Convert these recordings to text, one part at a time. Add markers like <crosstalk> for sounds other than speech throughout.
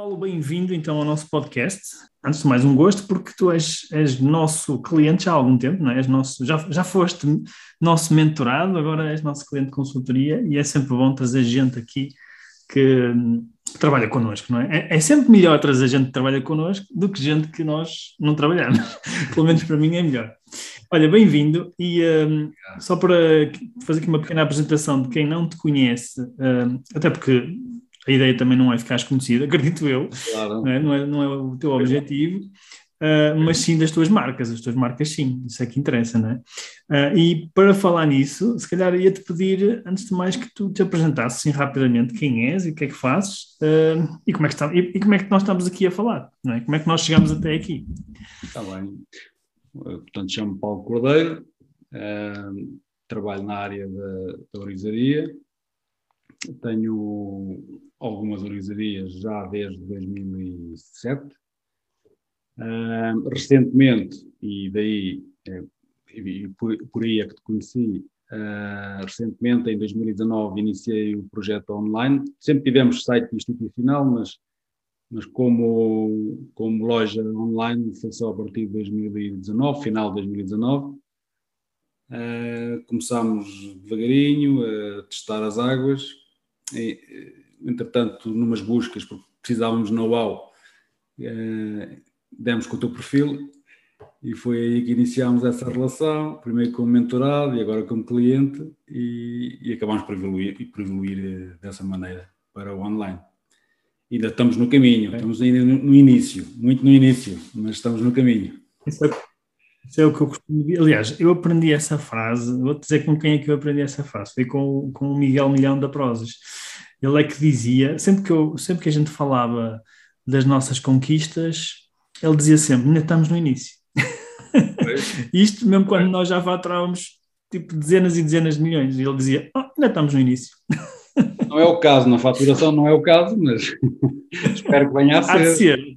Olá Paulo, bem-vindo então ao nosso podcast. Antes de mais, um gosto porque tu és, és nosso cliente já há algum tempo, não é? És nosso, já, já foste nosso mentorado, agora és nosso cliente de consultoria e é sempre bom trazer gente aqui que, que trabalha connosco, não é? é? é? sempre melhor trazer gente que trabalha connosco do que gente que nós não trabalhamos. <laughs> Pelo menos para mim é melhor. Olha, bem-vindo e um, só para fazer aqui uma pequena apresentação de quem não te conhece, um, até porque a ideia também não é ficar conhecido, <laughs> acredito eu, claro. não, é, não, é, não, é, o teu objetivo, uh, mas sim das tuas marcas, as tuas marcas sim, isso é que interessa, não é? Uh, e para falar nisso, se calhar ia-te pedir, antes de mais, que tu te apresentasses assim, rapidamente quem és e o que é que fazes uh, e, como é que está, e, e, como é que nós estamos aqui a falar, não é? Como é que nós chegamos até aqui? Está bem. Portanto, chamo-me Paulo Cordeiro, trabalho na área da, da orizaria, tenho algumas organizarias já desde 2007. Uh, recentemente, e daí, é, e por, por, aí é que te conheci, uh, recentemente, em 2019, iniciei o projeto online. Sempre tivemos site institucional, mas, mas como, como loja online foi só a partir de 2019, final de 2019. Uh, começámos devagarinho a testar as águas. E, entretanto, numas buscas, porque precisávamos de know-how, eh, demos com o teu perfil e foi aí que iniciámos essa relação, primeiro como mentorado e agora como cliente, e, e acabámos por evoluir, por evoluir eh, dessa maneira para o online. Ainda estamos no caminho, estamos ainda no, no início, muito no início, mas estamos no caminho. Isso é, isso é o que eu costumo dizer. Aliás, eu aprendi essa frase, vou dizer com quem é que eu aprendi essa frase, foi com, com o Miguel Milhão da Prozas ele é que dizia, sempre que, eu, sempre que a gente falava das nossas conquistas, ele dizia sempre, ainda estamos no início. <laughs> Isto mesmo quando nós já faturávamos tipo dezenas e dezenas de milhões, e ele dizia, oh, ainda estamos no início. <laughs> Não é o caso, na faturação não é o caso, mas <laughs> espero que venha a ser. Há de ser.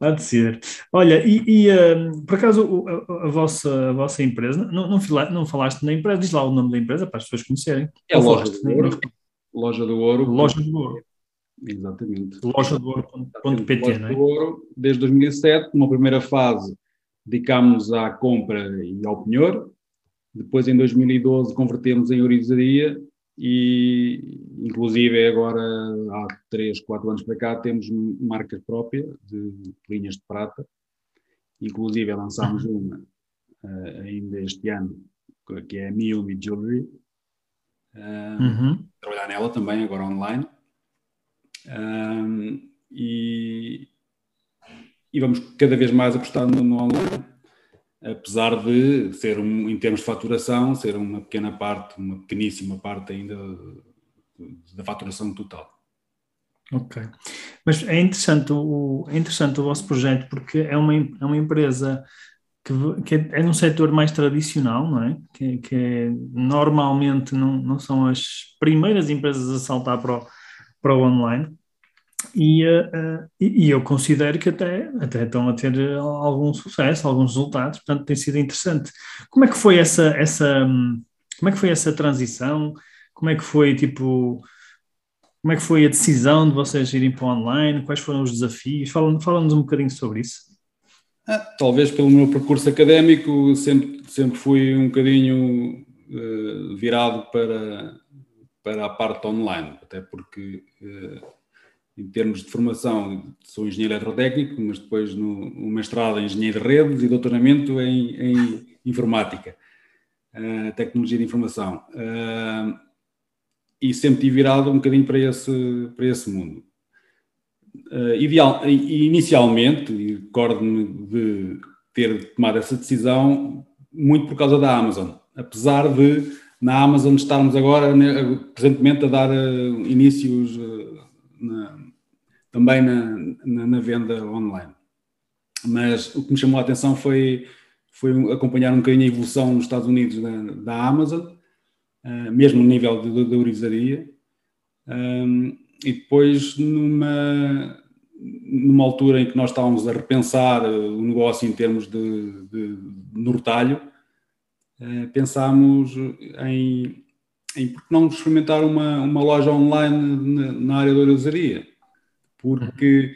Há de ser. Olha, e, e um, por acaso a, a, vossa, a vossa empresa, não, não, falaste na empresa, diz lá o nome da empresa para as pessoas conhecerem. É a loja Loja do Ouro. Loja do Ouro. Exatamente. Loja do Ouro.pt, Loja não é? do Ouro, desde 2007, numa primeira fase, dedicámos à compra e ao penhor. Depois, em 2012, convertemos em orizaria e, inclusive, agora, há 3, 4 anos para cá, temos marca própria de linhas de prata. Inclusive, lançámos <laughs> uma uh, ainda este ano, que é a Miumi Jewelry, uhum. Nela também, agora online. Um, e, e, vamos cada vez mais apostar no, no, online, apesar de ser, um, em termos de faturação, ser uma pequena parte, uma pequeníssima parte ainda da faturação total. Ok. Mas é interessante o, é interessante o vosso projeto porque é uma, é uma empresa que, que é, é num setor mais tradicional, não é? Que, que é, normalmente não, não são as primeiras empresas a saltar para o, para o online. E, uh, e, e, eu considero que até, até estão a ter algum sucesso, alguns resultados, portanto tem sido interessante. Como é que foi essa, essa, como é que foi essa transição? Como é que foi, tipo, como é que foi a decisão de vocês irem para o online? Quais foram os desafios? Fala-nos fala um bocadinho sobre isso. Ah, talvez pelo meu percurso académico sempre, sempre fui um bocadinho uh, virado para, para a parte online, até porque uh, em termos de formação sou engenheiro eletrotécnico, mas depois no, no mestrado em engenharia de redes e doutoramento em, em informática, uh, tecnologia de informação. e sempre tive virado um bocadinho para esse, para esse mundo uh, ideal, inicialmente, e recordo-me de ter tomado essa decisão muito por causa da Amazon, apesar de na Amazon estarmos agora né, presentemente a dar uh, inícios uh, na, também na, na, na, venda online. Mas o que me chamou a atenção foi, foi acompanhar um bocadinho a evolução nos Estados Unidos da, da Amazon, uh, mesmo no nível da orizaria. Um, e depois, numa, numa altura em que nós estávamos a repensar o negócio em termos de, de, de no retalho, uh, pensámos em, em por que não experimentar uma, uma loja online na, na área da orizaria. Porque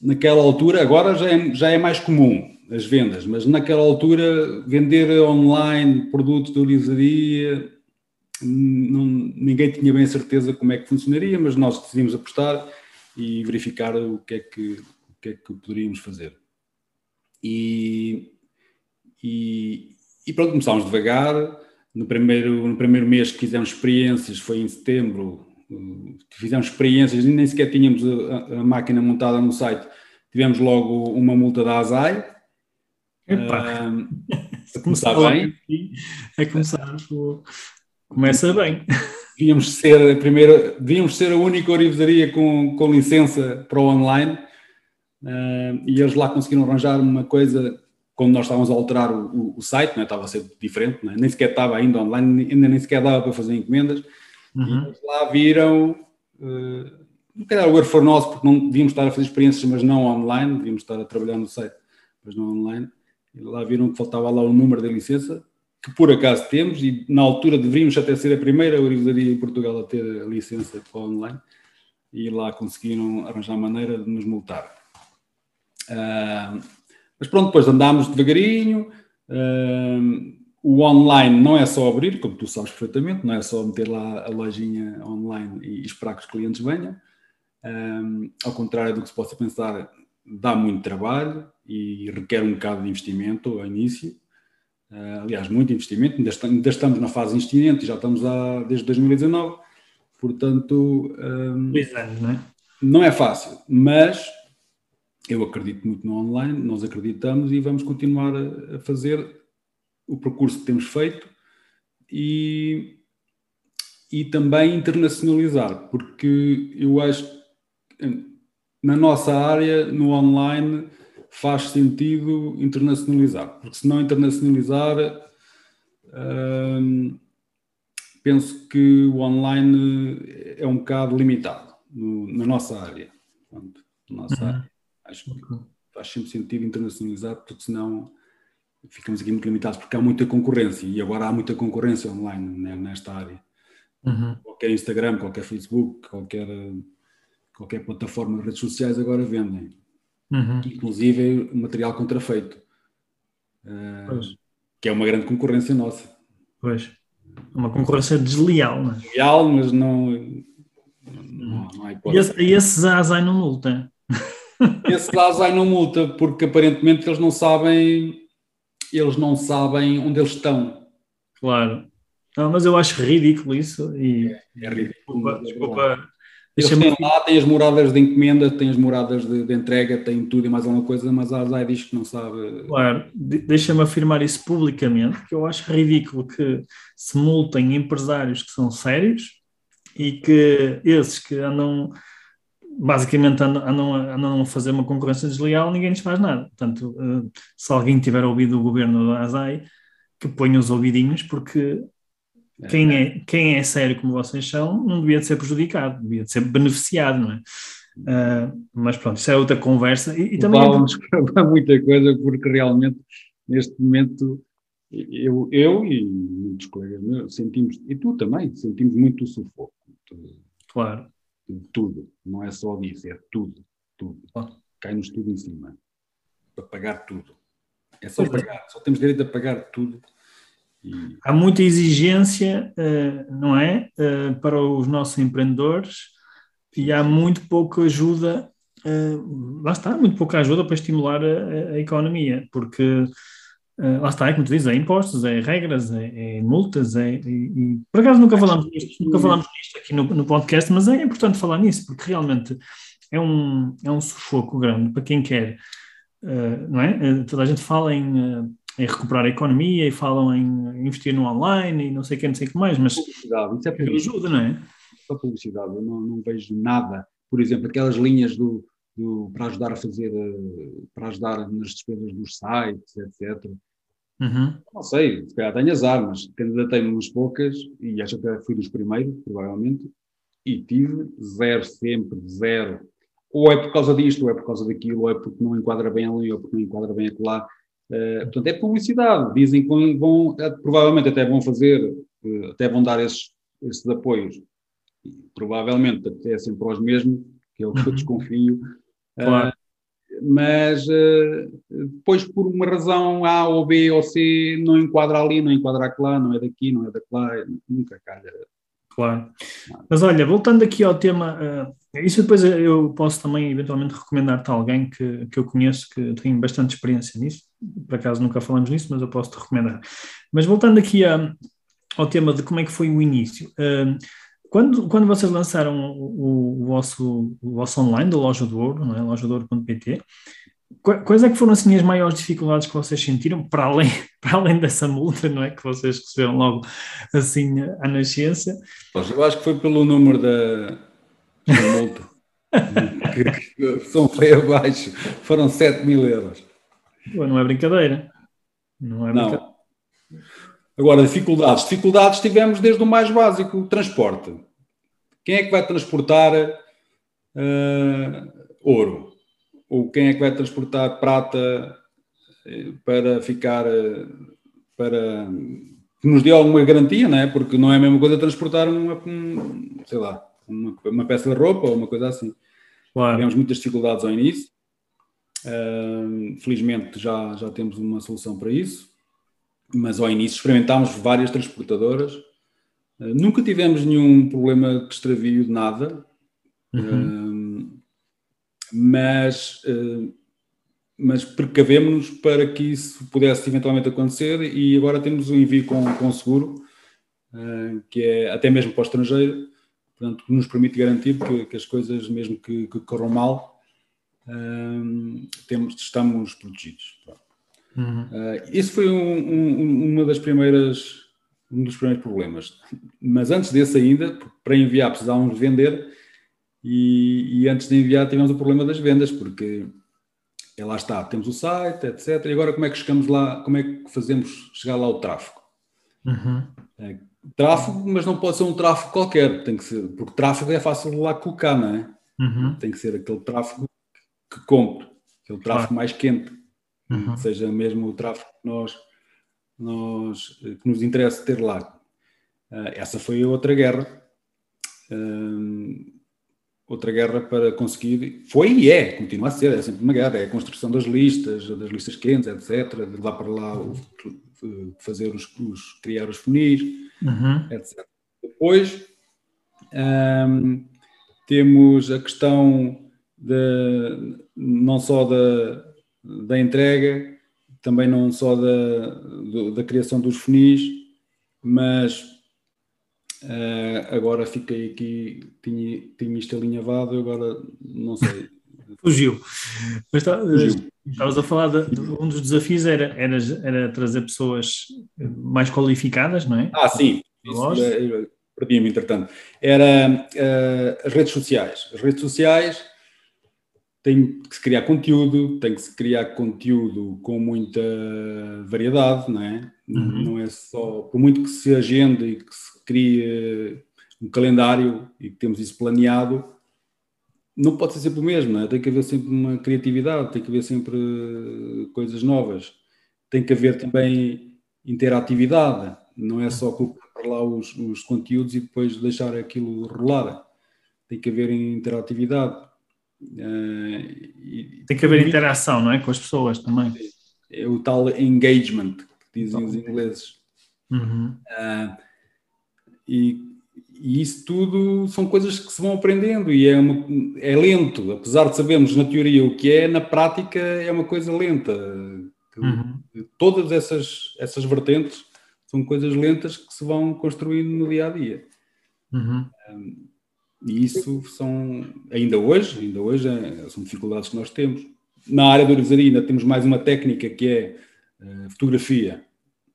naquela altura, agora já é, já é mais comum as vendas, mas naquela altura vender online produtos de orizaria não, ninguém tinha bem a certeza como é que funcionaria, mas nós decidimos apostar e verificar o que é que, o que, é que poderíamos fazer. E, e, e pronto, começámos devagar. No primeiro, no primeiro mês que fizemos experiências, foi em setembro, fizemos experiências e nem sequer tínhamos a, a, máquina montada no site. Tivemos logo uma multa da ASAI. Epá. Uh, <laughs> a começar bem. É começar Começa bem. Devíamos ser a primeira, devíamos ser a única orivesaria com, com licença para o online uh, e eles lá conseguiram arranjar uma coisa quando nós estávamos a alterar o, o, o site, né? estava a ser diferente, né? nem sequer estava ainda online, ainda nem sequer dava para fazer encomendas. Uhum. E eles lá viram, uh, não calhar o erro foi nosso, porque não devíamos estar a fazer experiências, mas não online, devíamos estar a trabalhar no site, mas não online. E lá viram que faltava lá o número da licença que por acaso temos, e na altura deveríamos até ser a primeira orivesaria em Portugal a ter a licença para online, e lá conseguiram arranjar maneira de nos multar. Uh, mas pronto, depois andámos devagarinho. Uh, o online não é só abrir, como tu sabes perfeitamente, não é só meter lá a lojinha online e esperar que os clientes venham. Uh, ao contrário do que se possa pensar, dá muito trabalho e requer um bocado de investimento ao início. Uh, aliás, muito investimento, ainda, ainda, estamos na fase de investimento e já estamos lá desde 2019, portanto. Um, Dois anos, não é? Não é fácil, mas eu acredito muito no online, nós acreditamos e vamos continuar a, a fazer o percurso que temos feito e, e também internacionalizar, porque eu acho que na nossa área, no online, faz sentido internacionalizar, porque se não internacionalizar, hum, penso que o online é um bocado limitado no, na nossa área. Portanto, nossa uhum. área. Acho que faz sempre sentido internacionalizar, porque senão ficamos aqui muito limitados, porque há muita concorrência e agora há muita concorrência online né, nesta área. Uhum. Qualquer Instagram, qualquer Facebook, qualquer, qualquer plataforma de redes sociais agora vendem uhum. inclusive material contrafeito, uh, que é uma grande concorrência nossa. Pois, uma concorrência desleal, não é? Desleal, mas não, não, não há hipótese. E esses ASAI não multa? <laughs> Esse ASAI não multa, porque aparentemente eles não sabem, eles não sabem onde eles estão. Claro. Não, mas eu acho ridículo isso. E, é, é ridículo. Desculpa, desculpa eles têm lá, têm as moradas de encomenda, têm as moradas de, de entrega, têm tudo e mais alguma coisa, mas a ASAI diz que não sabe. Claro, deixa-me afirmar isso publicamente, que eu acho ridículo que se multem empresários que são sérios e que esses que andam, basicamente andam, andam, andam a fazer uma concorrência desleal, ninguém lhes faz nada. Portanto, eh, se alguém tiver ouvido o governo da ASAI, que ponha os ouvidinhos, porque quem é, quem é sério como vocês são não devia de ser prejudicado, devia de ser beneficiado, não é? Uh, mas pronto, isso é outra conversa. E, e também. Vamos <laughs> para muita coisa, porque realmente, neste momento, eu, eu e muitos colegas meus sentimos, e tu também, sentimos muito o sufoco. Claro. Tudo, não é só disso, é tudo, tudo. Cai-nos tudo em cima. Para pagar tudo. É só pois é. pagar, é. só temos direito a pagar tudo Há muita exigência, eh, não é? Eh, para os nossos empreendedores e há muito pouca ajuda, eh, lá está, muito pouca ajuda para estimular a, a economia, porque lá está, é como tu dizes, é impostos, é regras, é, é multas, é, e, por acaso nunca falamos nisto, nunca falamos nisto aqui no, no podcast, mas é importante falar nisso, porque realmente é um, é um sufoco grande para quem quer, não é? Toda a gente fala em em recuperar a economia e falam em investir no online e não sei o que, não sei o que mais, mas publicidade, isso é publicidade. ajuda, não é? Só publicidade, eu não, não, vejo nada, por exemplo, aquelas linhas do, do, para ajudar a fazer, eh, para ajudar nas despesas dos sites, etc. Uhum. Não sei, se calhar tenho azar, mas candidatei-me umas poucas e acho que fui dos primeiros, provavelmente, e tive zero, sempre, zero. Ou é por causa disto, ou é por causa daquilo, ou é porque não enquadra bem ali, ou porque não enquadra bem acolá. Uh, portanto, é publicidade. Dizem que vão, eh, provavelmente até vão fazer, uh, até vão dar esses, esses apoios. Provavelmente até sempre aos mesmos, que é o que eu uhum. desconfio. Claro. Uh, mas depois, por uma razão A ou B ou C, não enquadra ali, não enquadra lá, não é daqui, não é daquela, nunca calha. Claro. Mas olha, voltando aqui ao tema, uh, isso depois eu posso também eventualmente recomendar-te a alguém que, que eu conheço que tem bastante experiência nisso. Por acaso nunca falamos nisso, mas eu posso te recomendar. Mas voltando aqui a, ao tema de como é que foi o início. Uh, quando, quando vocês lançaram o, o, vosso, o vosso online da Loja do Ouro, não é? lojadouro.pt, Quais é que foram assim as maiores dificuldades que vocês sentiram, para além, <laughs> para além dessa multa, não é? Que vocês receberam logo assim à nascença? Eu acho que foi pelo número da, da multa. <laughs> que, que são foi abaixo, foram 7 mil euros. Não é brincadeira. Não é brincadeira. Não. Agora, dificuldades. Dificuldades tivemos desde o mais básico, o transporte. Quem é que vai transportar uh, ouro? ou quem é que vai transportar prata eh, para ficar eh, para que nos dê alguma garantia, não é? Porque não é a mesma coisa transportar uma, sei lá, uma, uma peça de roupa ou uma coisa assim. Claro. Tivemos muitas dificuldades ao início. Uh, felizmente já, já temos uma solução para isso, mas ao início experimentámos várias transportadoras. Uh, nunca tivemos nenhum problema de extravio de nada. Uhum. Uh, mas, eh, mas precavemos-nos para que isso pudesse eventualmente acontecer e agora temos um envio com, com seguro, eh, que é até mesmo para o estrangeiro, portanto, que nos permite garantir que, que as coisas, mesmo que, que corram mal, temos, estamos protegidos. Uhum. Isso foi um, um, uma das primeiras, um dos primeiros problemas. Mas antes desse ainda, para enviar precisávamos vender e, e, antes de enviar tivemos o problema das vendas, porque é, lá está, temos o site, etc. E agora como é que chegamos lá, como é que fazemos chegar lá o tráfego? Uhum. É, tráfego, mas não pode ser um tráfego qualquer, tem que ser, porque tráfego é fácil de lá colocar, não é? Uhum. Tem que ser aquele tráfego que compre, aquele tráfego claro. mais quente, uhum. seja mesmo o tráfego que nós, nós que nos interessa ter lá. Uh, essa foi outra guerra. Uh, outra guerra para conseguir, foi e é, continua a ser, é sempre uma guerra, é a construção das listas, das listas quentes, etc., de lá para lá o, fazer os, os, criar os funis, uhum. etc. Depois um, temos a questão de, não só da, da entrega, também não só da, da criação dos funis, mas Uh, agora fiquei aqui, tinha, tinha isto alinhavado, agora não sei. <laughs> Fugiu. Mas tá, Fugiu. estavas a falar de, de, um dos desafios era, era, era trazer pessoas mais qualificadas, não é? Ah, sim. Perdi-me, entretanto. Era uh, as redes sociais. As redes sociais tem que se criar conteúdo, tem que se criar conteúdo com muita variedade, não é? Uhum. Não é só, por muito que se agende e que se cria um calendário e que temos isso planeado, não pode ser sempre o mesmo, é? tem que haver sempre uma criatividade, tem que haver sempre coisas novas, tem que haver também interatividade, não é só colocar para lá os, os conteúdos e depois deixar aquilo rolar, tem que haver interatividade. Uh, tem que haver interação, não é? Com as pessoas também. É o tal engagement que dizem os ingleses. Uhum. Uh, e, e, isso tudo são coisas que se vão aprendendo e é, uma, é lento, apesar de sabermos na teoria o que é, na prática é uma coisa lenta. Uhum. Todas essas, essas vertentes são coisas lentas que se vão construindo no dia a dia. Uhum. Um, e isso são, ainda hoje, ainda hoje é, são dificuldades que nós temos. Na área da orivesaria ainda temos mais uma técnica que é uh, fotografia.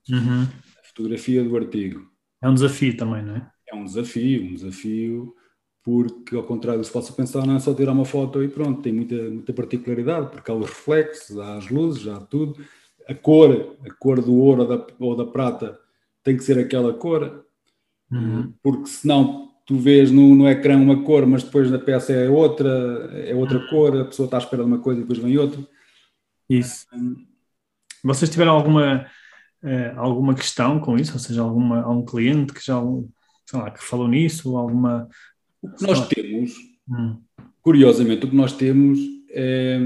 Uhum. A fotografia do artigo. É um desafio também, não é? É um desafio, um desafio, porque ao contrário do que se possa pensar, não é só tirar uma foto e pronto, tem muita, muita particularidade, porque há os reflexos, há as luzes, há tudo. a cor, a cor do ouro ou da, ou da prata tem que ser aquela cor, uhum. porque senão tu vês no, no ecrã uma cor, mas depois na peça é outra, é outra uhum. cor, a pessoa está à espera de uma coisa e depois vem outra. Isso. Vocês tiveram alguma, uh, alguma questão com isso? Ou seja, alguma, algum cliente que já lá, que falou nisso? Alguma. O que nós temos, hum. curiosamente, o que nós temos, é,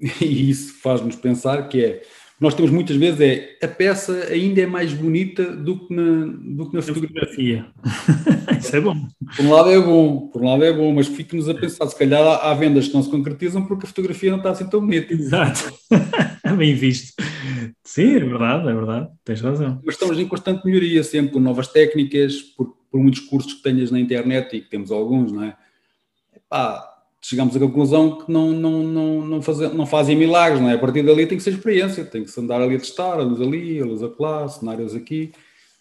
<laughs> e isso faz-nos pensar que é nós temos muitas vezes é a peça ainda é mais bonita do que na, do que na fotografia. <laughs> Isso é bom. Por um lado é bom, por um lado é bom, mas fique-nos a pensar, se calhar há, há, vendas que não se concretizam porque a fotografia não está assim tão bonita. Exato. <laughs> Bem visto. Sim, é verdade, é verdade, tens razão. Mas estamos em constante melhoria, sempre com novas técnicas, por, por muitos cursos que tenhas na internet e que temos alguns, não é? Epá, chegamos à conclusão que não, não, não, não, fazem, não fazem milagres, não é? A partir dali tem que ser experiência, tem que se andar ali a testar, a luz ali, a luz acolá, cenários aqui,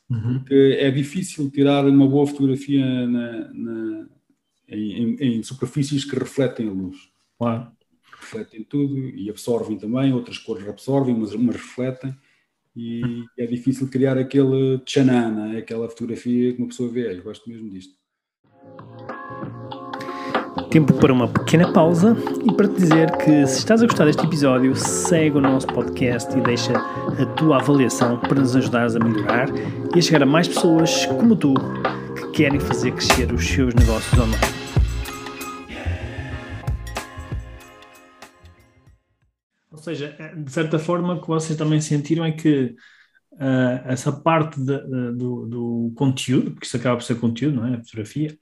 uhum. porque é difícil tirar uma boa fotografia na, na, em, em, superfícies que refletem a luz. Claro. Refletem tudo e absorvem também, outras cores absorvem, mas, mas refletem. E uhum. é difícil criar aquele tchanana, aquela fotografia que uma pessoa vê. Eu gosto mesmo disto. Tempo para uma pequena pausa e para te dizer que se estás a gostar deste episódio, segue o nosso podcast e deixa a tua avaliação para nos ajudares a melhorar e a chegar a mais pessoas como tu que querem fazer crescer os seus negócios online. Ou seja, eh, de certa forma, o que vocês também sentiram é que uh, essa parte de, de, do, do, conteúdo, porque isso acaba por ser conteúdo, não é? A fotografia,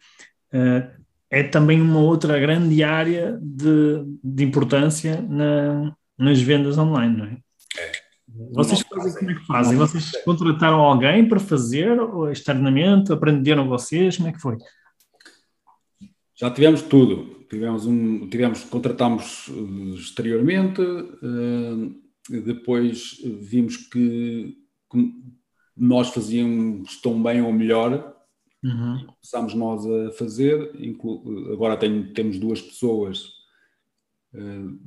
uh, é também uma outra grande área de, de importância na, nas vendas online, não é? é. Vocês fazem, como é que fazem? Vocês contrataram alguém para fazer ou externamente? Aprenderam vocês? Como é que foi? Já tivemos tudo. Tivemos um, tivemos, contratámos eh, exteriormente, uh, depois vimos que, que nós fazíamos tão bem ou melhor Uhum. Começámos nós a fazer, agora tenho, temos duas pessoas uh,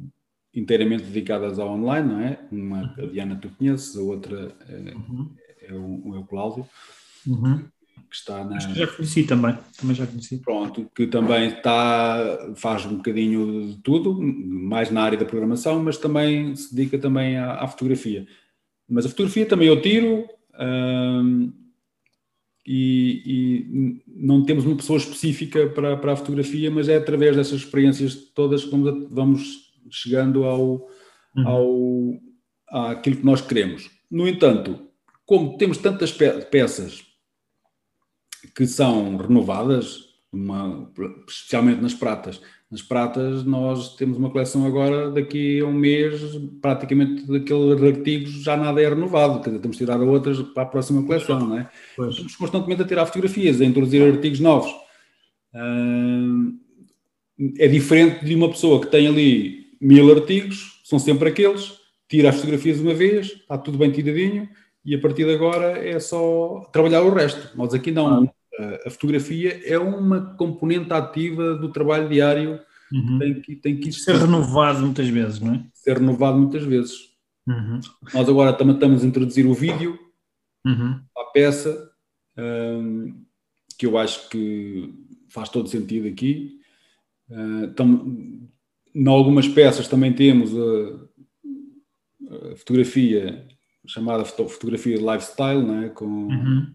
inteiramente dedicadas ao online, não é? Uma, uhum. a Diana tu conheces, a outra é, uhum. é, o, é o Cláudio, uhum. que está na... Acho que já conheci também, também já conheci. Pronto, que também está, faz um bocadinho de tudo, mais na área da programação, mas também se dedica também à, à fotografia. Mas a fotografia também eu tiro, e, e, não temos uma pessoa específica para, para a fotografia, mas é através dessas experiências todas que vamos, vamos chegando ao, uhum. ao àquilo que nós queremos. No entanto, como temos tantas peças que são renovadas, uma, especialmente nas pratas, nas pratas, nós temos uma coleção agora, daqui a um mês, praticamente daqueles artigos já nada é renovado, quer dizer, temos de tirar outras para a próxima coleção, não é? Pois. Estamos constantemente a tirar fotografias, a introduzir artigos novos. é diferente de uma pessoa que tem ali mil artigos, são sempre aqueles, tira as fotografias uma vez, está tudo bem tiradinho, e a partir de agora é só trabalhar o resto. Nós aqui não. Ah a fotografia é uma componente ativa do trabalho diário uhum. tem que tem que ser renovado muitas vezes, não é? Ser renovado muitas vezes. Uhum. Nós agora também estamos a introduzir o vídeo uhum. à peça, um, que eu acho que faz todo sentido aqui. Uh, tam, em algumas peças também temos a, a, fotografia chamada fotografia de lifestyle, não é? com uhum.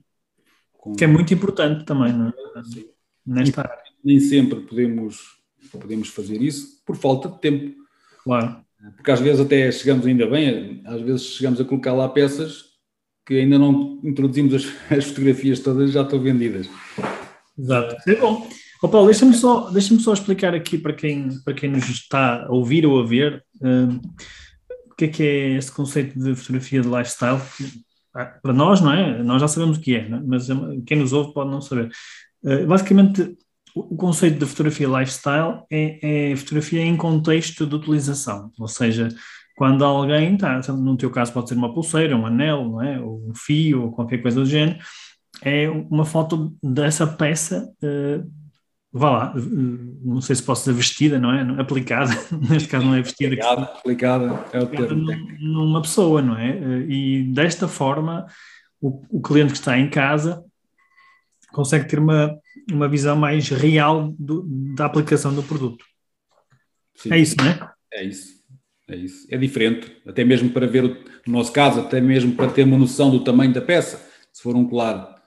Com... Que é muito importante também, não é? Sim. Nesta área. Nem sempre podemos, podemos fazer isso por falta de tempo. Claro. Porque às vezes até chegamos ainda bem, às vezes chegamos a colocar lá peças que ainda não introduzimos as, <laughs> as fotografias todas já estão vendidas. Exato. É bom. Oh, Paulo, deixa-me só, deixa só explicar aqui para quem, para quem nos está a ouvir ou a ver um, o que é que é esse conceito de fotografia de lifestyle. Ah, para nós, não é? Nós já sabemos o que é, é? mas quem nos ouve pode não saber. Uh, basicamente, o conceito de fotografia lifestyle é, é, fotografia em contexto de utilização, ou seja, quando alguém está, no teu caso pode ser uma pulseira, um anel, não é? ou um fio, ou qualquer coisa do género, é uma foto dessa peça uh, vá lá, não sei se posso dizer vestida, não é? Aplicada, <laughs> neste caso não é vestida. Aplicada, aplicada é o termo Numa pessoa, não é? E desta forma, o, o cliente que está em casa consegue ter uma, uma visão mais real do, da aplicação do produto. Sim. É isso, não é? É isso. É isso. É diferente, até mesmo para ver, no nosso caso, até mesmo para ter uma noção do tamanho da peça, se for um colar.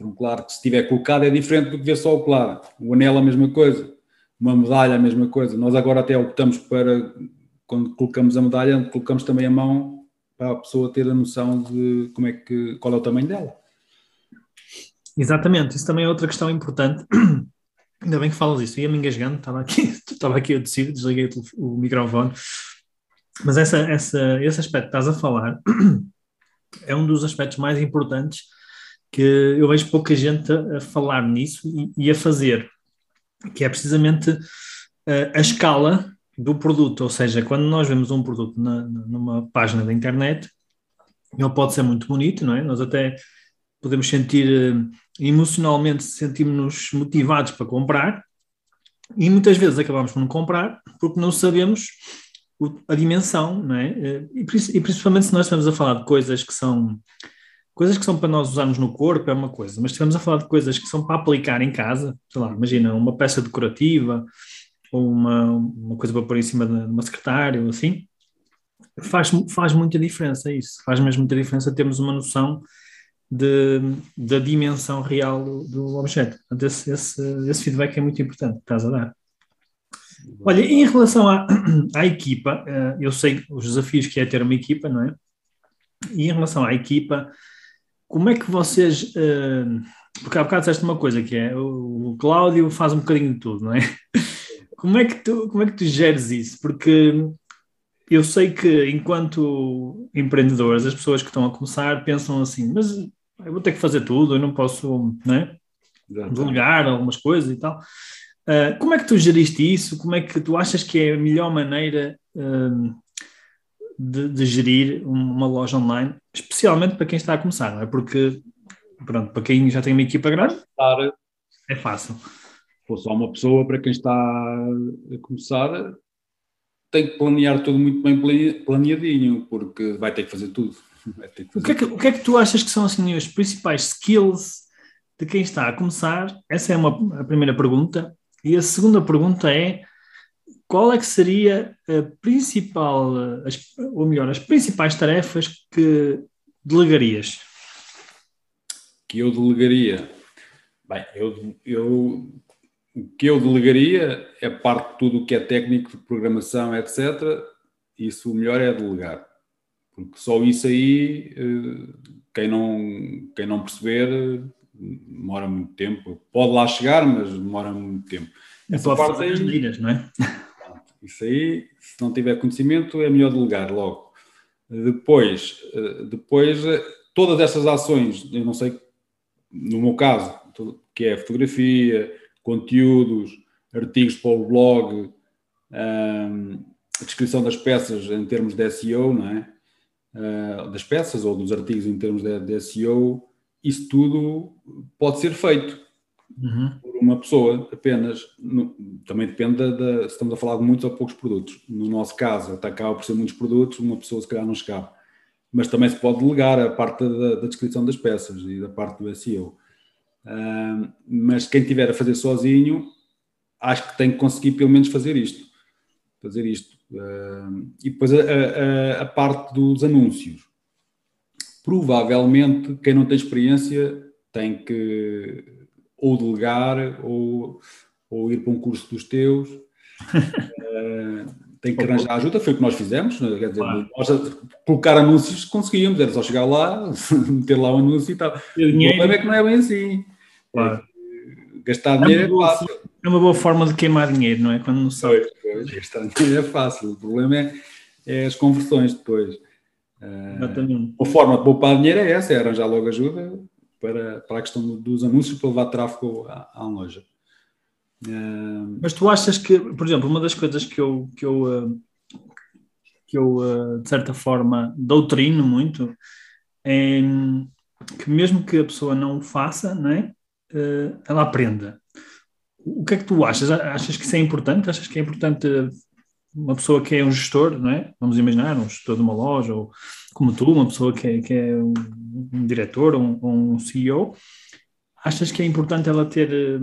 For um colar que se estiver colocado é diferente do que ver só o colar. O anel a mesma coisa, uma medalha a mesma coisa. Nós agora até optamos para, quando colocamos a medalha, colocamos também a mão para a pessoa ter a noção de como é que, qual é o tamanho dela. Exatamente, isso também é outra questão importante. <clears throat> Ainda bem que falas isso, ia-me engasgando, estava aqui, <laughs> estava aqui a decidir, desliguei o, o microfone. Mas essa, essa, esse aspecto que estás a falar <clears throat> é um dos aspectos mais importantes que eu vejo pouca gente a, a falar nisso e, e, a fazer, que é precisamente a, a, escala do produto, ou seja, quando nós vemos um produto na, numa página da internet, ele pode ser muito bonito, não é? Nós até podemos sentir eh, emocionalmente, sentimos-nos motivados para comprar e muitas vezes acabamos por não comprar porque não sabemos a dimensão, não é? Eh, e, principalmente se nós estamos a falar de coisas que são coisas que são para nós usarmos no corpo é uma coisa, mas estamos a falar de coisas que são para aplicar em casa, sei lá, imagina uma peça decorativa ou uma, uma coisa para pôr em cima de uma secretária ou assim, faz, faz muita diferença isso, faz mesmo muita diferença termos uma noção de, da dimensão real do, do objeto. Portanto, esse, esse, esse feedback é muito importante que estás a dar. Olha, em relação à, <clears throat> à equipa, eh, eu sei os desafios que é ter uma equipa, não é? E em relação à equipa, como é que vocês. Eh, porque há bocado disseste uma coisa que é o Cláudio faz um bocadinho de tudo, não é? <laughs> Como é que tu, como é que tu geres isso? Porque eu sei que enquanto empreendedores, as pessoas que estão a começar pensam assim, mas eu vou ter que fazer tudo, eu não posso, né? Delegar algumas coisas e tal. Uh, como é que tu geriste isso? Como é que tu achas que é a melhor maneira uh, de, de, gerir uma loja online, especialmente para quem está a começar, não é? Porque, pronto, para quem já tem uma equipa grande, é fácil. Se for só uma pessoa, para quem está a começar, tem que planear tudo muito bem planeadinho, porque vai ter que fazer tudo. <laughs> Que fazer o, que é que, o que é que tu achas que são assim, os principais skills de quem está a começar? Essa é uma, a primeira pergunta. E a segunda pergunta é: qual é que seria a principal, as, ou melhor, as principais tarefas que delegarias? Que eu delegaria? Bem, eu, eu, o que eu delegaria é parte de tudo o que é técnico de programação, etc. Isso o melhor é delegar. Porque só isso aí, eh, quem não, quem não perceber, demora muito tempo. Pode lá chegar, mas demora muito tempo. Essa parte aí, medidas, não é? <laughs> Isso aí, se não tiver conhecimento, é melhor delegar logo. Depois, eh, depois eh, todas essas ações, eu não sei, no meu caso, que é fotografia, conteúdos, artigos para o blog, a descrição das peças em termos de SEO, não é? Uh, das peças ou dos artigos em termos de, de SEO, isso tudo pode ser feito uhum. Uma pessoa apenas. No, também depende da, se estamos a falar de muitos ou poucos produtos. No nosso caso, até acaba por ser muitos produtos, uma pessoa se calhar não chegava. Mas também se pode delegar a parte da, da descrição das peças e da parte do SEO. Uh, mas quem tiver a fazer sozinho, acho que tem que conseguir pelo menos fazer isto. Fazer isto. Uh, e depois a, a, a parte dos anúncios provavelmente quem não tem experiência tem que ou delegar ou, ou ir para um curso dos teus. uh, <laughs> tem que arranjar ajuda, foi o que nós fizemos. Né? Quer dizer, nós colocar anúncios conseguíamos, era só chegar lá, <laughs> meter lá o anúncio e tal. O problema é que não é bem assim. Claro. É, gastar dinheiro é, é fácil. É uma boa forma de queimar dinheiro, não é? Quando não sabe. Pois, gastar dinheiro é fácil. O problema é, é as conversões depois. Exatamente. Uh, a forma de poupar dinheiro é essa, é arranjar logo ajuda para, para a questão dos anúncios para levar tráfego à, à loja. Mas tu achas que, por exemplo, uma das coisas que eu, que eu, uh, que eu de certa forma doutrino muito é que mesmo que a pessoa não o faça, não é? ela aprenda. o que é que tu achas? Achas que isso é importante? Achas que é importante uma pessoa que é um gestor, não é? Vamos imaginar, um gestor de uma loja, ou como tu, uma pessoa que é, que é um, um, diretor ou um, um, CEO, achas que é importante ela ter,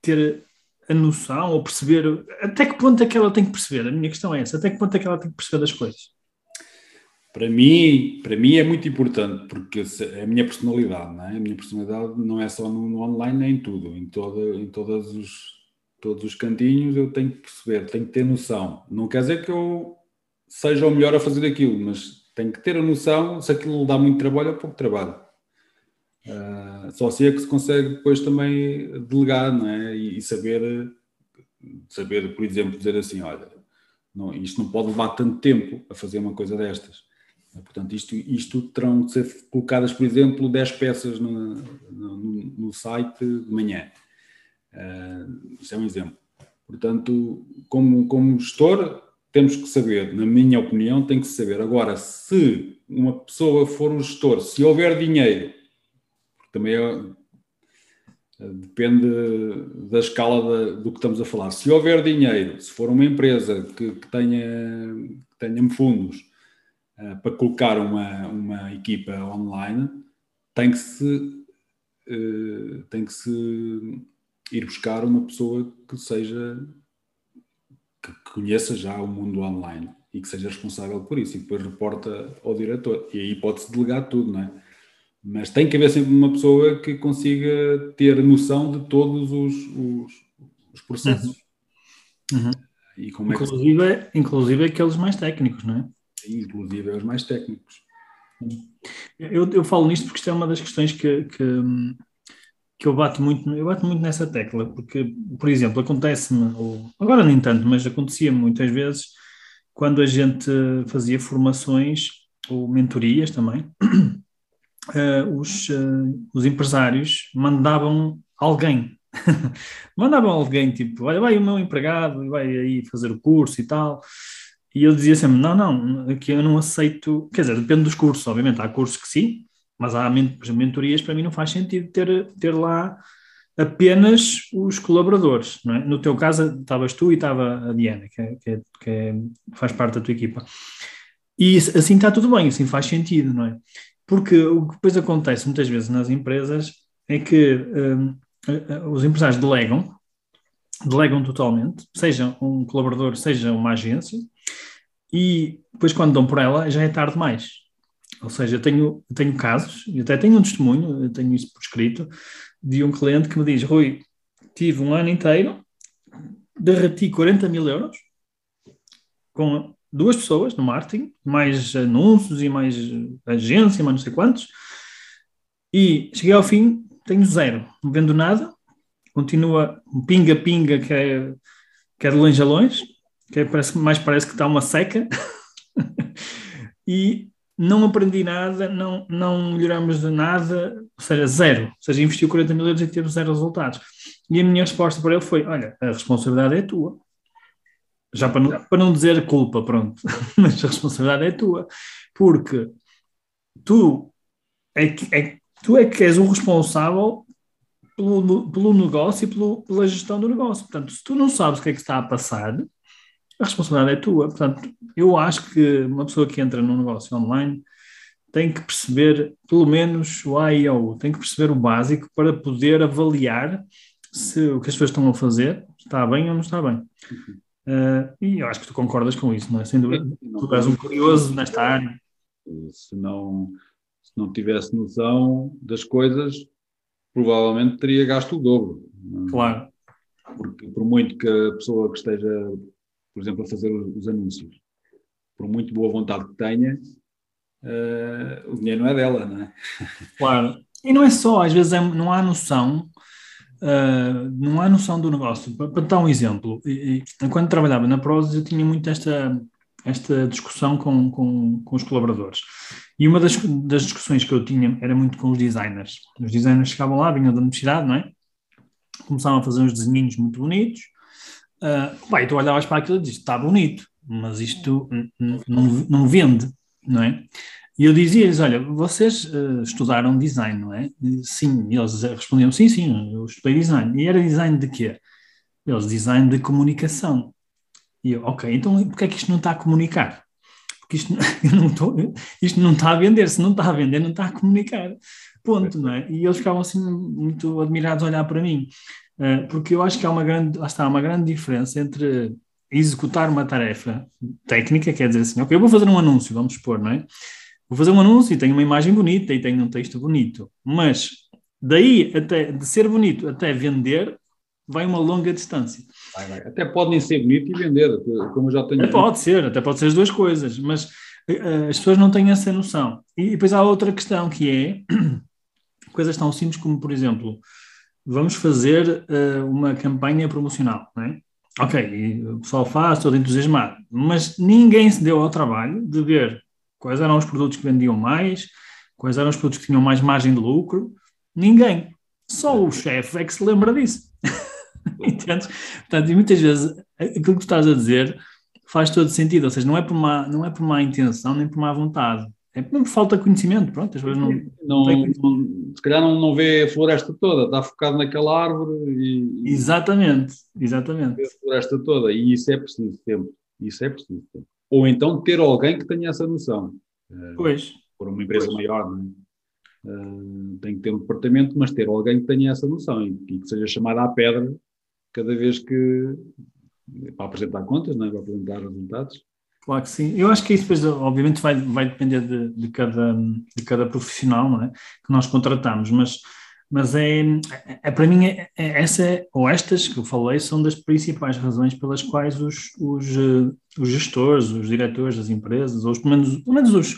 ter a noção ou perceber até que ponto é que ela tem que perceber? A minha questão é essa, até que ponto é que ela tem que perceber das coisas? Para mim, para mim é muito importante, porque é a minha personalidade, não é? A minha personalidade não é só no, no online, nem em tudo, em, todo, em todos, os, todos os cantinhos eu tenho que perceber, tenho que ter noção. Não quer dizer que eu seja o melhor a fazer aquilo, mas tenho que ter a noção se aquilo dá muito trabalho ou pouco trabalho. Uh, só assim é que se consegue depois também delegar, não é? E, e saber, saber, por exemplo, dizer assim, olha, não, isto não pode levar tanto tempo a fazer uma coisa destas. Portanto, isto, isto terão de ser colocadas, por exemplo, 10 peças no, no, no site de manhã. Uh, isso é um exemplo. Portanto, como, como gestor, temos que saber, na minha opinião, tem que saber. Agora, se uma pessoa for um gestor, se houver dinheiro, também é, depende da escala do que estamos a falar. Se houver dinheiro, se for uma empresa que, que tenha, que tenha fundos uh, para colocar uma, uma equipa online, tem que se uh, tem que se ir buscar uma pessoa que seja que conheça já o mundo online e que seja responsável por isso e depois reporta ao diretor. E aí pode-se delegar tudo, não é? Mas tem que haver sempre uma pessoa que consiga ter noção de todos os, os, os processos. Uhum. Uhum. E como inclusive, é que... inclusive aqueles mais técnicos, não é? inclusive os mais técnicos. Eu, eu falo nisto porque isto é uma das questões que, que, que eu bato muito, eu bato muito nessa tecla, porque, por exemplo, acontece-me, agora nem tanto, mas acontecia muitas vezes quando a gente fazia formações ou mentorias também, uh, <clears throat> os, uh, os empresários mandavam alguém, <laughs> mandavam alguém, tipo, olha, vai o meu empregado, vai aí fazer o curso e tal, e eu dizia sempre: não, não, aqui eu não aceito. Quer dizer, depende dos cursos, obviamente. Há cursos que sim, mas há mentorias para mim não faz sentido ter, ter lá apenas os colaboradores. É? No teu caso, estavas tu e estava a Diana, que, é, que, é, que é, faz parte da tua equipa. E assim está tudo bem, assim faz sentido, não é? Porque o que depois acontece muitas vezes nas empresas é que um, os empresários delegam, delegam totalmente, seja um colaborador, seja uma agência, e depois quando dão por ela já é tarde demais. Ou seja, eu tenho, eu tenho casos, e até tenho um testemunho, eu tenho isso por escrito, de um cliente que me diz: Rui, tive um ano inteiro, derreti 40 mil euros com duas pessoas no marketing, mais anúncios e mais agência, mais não sei quantos, e cheguei ao fim, tenho zero, não vendo nada, continua um pinga-pinga que é, que é de longe a longe, que é, parece, mais parece que está uma seca, <laughs> e não aprendi nada, não, não melhoramos de nada, ou seja, zero. Ou seja, investiu 40 mil euros e teve zero resultados. E a minha resposta para ele foi: olha, a responsabilidade é tua. Já para não, para não dizer culpa, pronto, <laughs> mas a responsabilidade é tua. Porque tu é que, é, tu é que és o responsável pelo, pelo negócio e pelo, pela gestão do negócio. Portanto, se tu não sabes o que é que está a passar, a responsabilidade é tua. Portanto, eu acho que uma pessoa que entra num negócio online tem que perceber pelo menos o A e o tem que perceber o básico para poder avaliar se o que as pessoas estão a fazer está bem ou não está bem. Uh, e eu acho que tu concordas com isso, não é? Sem dúvida. tu és um curioso nesta área. Se não, se não tivesse noção das coisas, provavelmente teria gasto o dobro. Claro. Porque por muito que a pessoa que esteja por exemplo, a fazer os, anúncios. Por muito boa vontade que tenha, uh, o dinheiro não é dela, não é? <laughs> Claro. E não é só, às vezes é, não há noção, uh, não há noção do negócio. Para, para dar um exemplo, e, e, quando trabalhava na Prozis eu tinha muito esta, esta discussão com, com, com os colaboradores. E uma das, das discussões que eu tinha era muito com os designers. Os designers chegavam lá, vinham da universidade, não é? Começavam a fazer uns desenhinhos muito bonitos, Uh, pá, tu olhavas para aquilo e dizes, está bonito, mas isto não, não vende, não é? E eu dizia-lhes: Olha, vocês uh, estudaram design, não é? E, sim. E eles respondiam: Sim, sim, eu estudei design. E era design de quê? Eles, design de comunicação. E eu, ok, então porquê é que isto não está a comunicar? Porque isto <laughs> não, tô, isto não está a vender. Se não está a vender, não está a comunicar. Ponto, não é? E eles ficavam assim muito admirados a olhar para mim. Uh, porque eu acho que há uma grande, lá está, uma grande diferença entre executar uma tarefa técnica, quer dizer assim, ok, eu vou fazer um anúncio, vamos supor, não é? Vou fazer um anúncio e tenho uma imagem bonita e tenho um texto bonito, mas daí até de ser bonito até vender vai uma longa distância. Vai, vai. Até pode nem ser bonito e vender, como eu já tenho. Até pode ser, até pode ser as duas coisas, mas uh, as pessoas não têm essa noção. E, depois há outra questão que é <clears throat> coisas tão simples como, por exemplo, vamos fazer uh, uma campanha promocional, não é? Ok, o pessoal faz, todo entusiasmado, mas ninguém se deu ao trabalho de ver quais eram os produtos que vendiam mais, quais eram os produtos que tinham mais margem de lucro. Ninguém. Só o chefe é que se lembra disso. <laughs> Entendes? Portanto, e muitas vezes aquilo que tu estás a dizer faz todo sentido, ou seja, não é por má, não é por má intenção nem por má vontade. É por falta conhecimento, pronto, as não, não, não, se calhar não, não vê a floresta toda, está focado naquela árvore e. Exatamente, exatamente. Vê a floresta toda, e isso é preciso tempo. Isso é preciso tempo. Ou então ter alguém que tenha essa noção. Eh, pois. Por uma empresa pois. maior, não é? Uh, tem que ter um departamento, mas ter alguém que tenha essa noção e, e que seja chamado à pedra cada vez que. para apresentar contas, não é? para apresentar resultados. Claro que sim. Eu acho que isso depois, obviamente, vai, vai depender de, de, cada, de cada profissional não é? que nós contratamos, mas, mas é, é, para mim, é, é, essa, ou estas que eu falei, são das principais razões pelas quais os, os, eh, os gestores, os diretores das empresas, ou os, pelo menos, pelo menos os,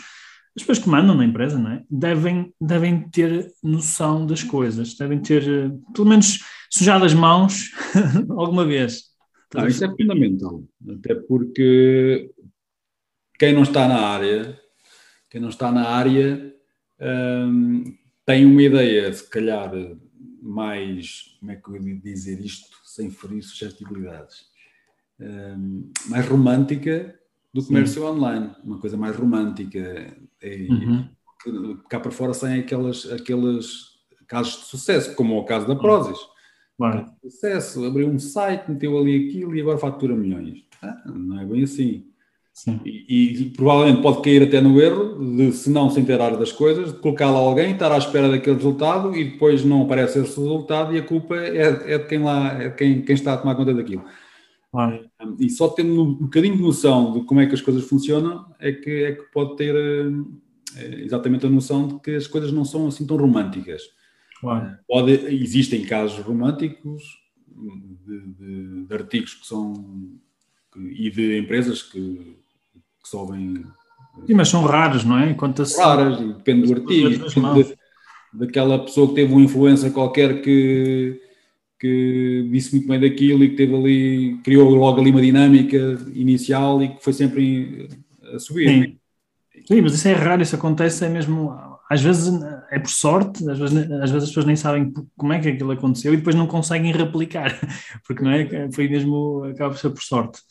as pessoas que mandam na empresa, não é? devem, devem ter noção das coisas, devem ter, eh, pelo menos, sujado as mãos <laughs> alguma vez. Não, isso é fundamental, até porque quem não está na área, quem não está na área um, tem uma ideia, se calhar, mais, como é que eu ia dizer isto, sem ferir suscetibilidades, um, mais romântica do comércio Sim. online, uma coisa mais romântica. E, uhum. Cá para fora saem aquelas, aqueles casos de sucesso, como o caso da Prozis. Claro. Sucesso, abriu um site, meteu ali aquilo e agora fatura milhões. Ah, não é bem assim. E, e, provavelmente pode cair até no erro de, se não se inteirar das coisas, de colocar lá alguém, estar à espera daquele resultado e depois não aparece esse resultado e a culpa é, é de quem lá, é quem, quem está a tomar conta daquilo. Ah. E só tendo um bocadinho de noção de como é que as coisas funcionam é que, é que pode ter é, exatamente a noção de que as coisas não são assim tão românticas. Ah. Pode, existem casos românticos de, de, de artigos que são e de empresas que que sobem. Sim, mas são raras, não é? Quanto a raras, e depende do artigo, depende de, daquela pessoa que teve uma influência qualquer que, que disse muito bem daquilo e que teve ali, criou logo ali uma dinâmica inicial e que foi sempre a subir. Sim. Sim, mas isso é raro, isso acontece é mesmo, às vezes é por sorte, às vezes, às vezes as pessoas nem sabem como é que aquilo aconteceu e depois não conseguem replicar, <laughs> porque não é, foi mesmo, acaba por ser por sorte.